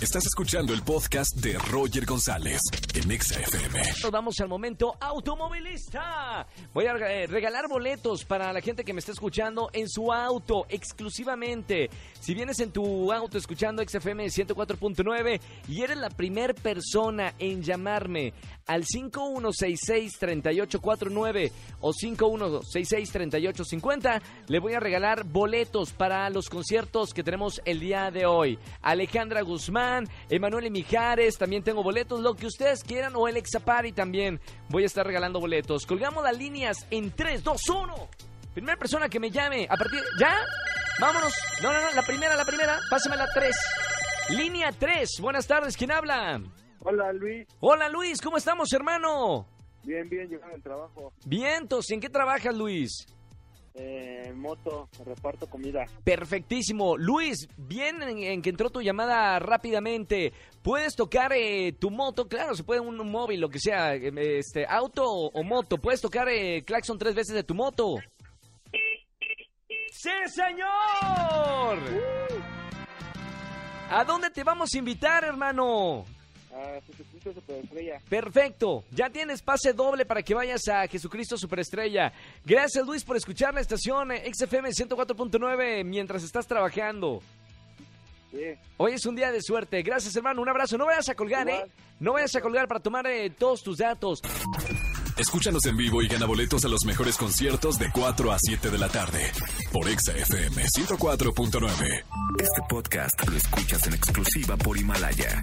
Estás escuchando el podcast de Roger González en Exa FM. Nos vamos al momento automovilista. Voy a eh, regalar boletos para la gente que me está escuchando en su auto exclusivamente. Si vienes en tu auto escuchando XFM 104.9 y eres la primer persona en llamarme al 5166-3849 o 5166-3850, le voy a regalar boletos para los conciertos que tenemos el día de hoy. Alejandra Guzmán, Emanuel Mijares, también tengo boletos, lo que ustedes quieran, o el Exapari también. Voy a estar regalando boletos. Colgamos las líneas en 3, 2, 1. Primera persona que me llame, a partir... ¿Ya? Vámonos. No, no, no, la primera, la primera. Pásame la 3. Línea 3. Buenas tardes, ¿quién habla? Hola Luis, Hola Luis, ¿cómo estamos, hermano? bien, bien, llegando al trabajo. Vientos, ¿en qué trabajas, Luis? Eh, moto, reparto comida. Perfectísimo. Luis, bien en, en que entró tu llamada rápidamente. ¿Puedes tocar eh, tu moto? Claro, se puede un, un móvil, lo que sea, eh, este, auto o, moto. ¿Puedes tocar eh, claxon tres veces de tu moto? ¡Sí, señor! ¿A dónde te vamos a invitar, hermano? Ah, Jesucristo Superestrella. Perfecto, ya tienes pase doble para que vayas a Jesucristo Superestrella. Gracias Luis por escuchar la estación eh, XFM 104.9 mientras estás trabajando. Sí, Hoy es un día de suerte. Gracias hermano, un abrazo. No vayas a colgar, ¿eh? No vayas a colgar para tomar eh, todos tus datos. Escúchanos en vivo y gana boletos a los mejores conciertos de 4 a 7 de la tarde por Exa FM 104.9. Este podcast lo escuchas en exclusiva por Himalaya.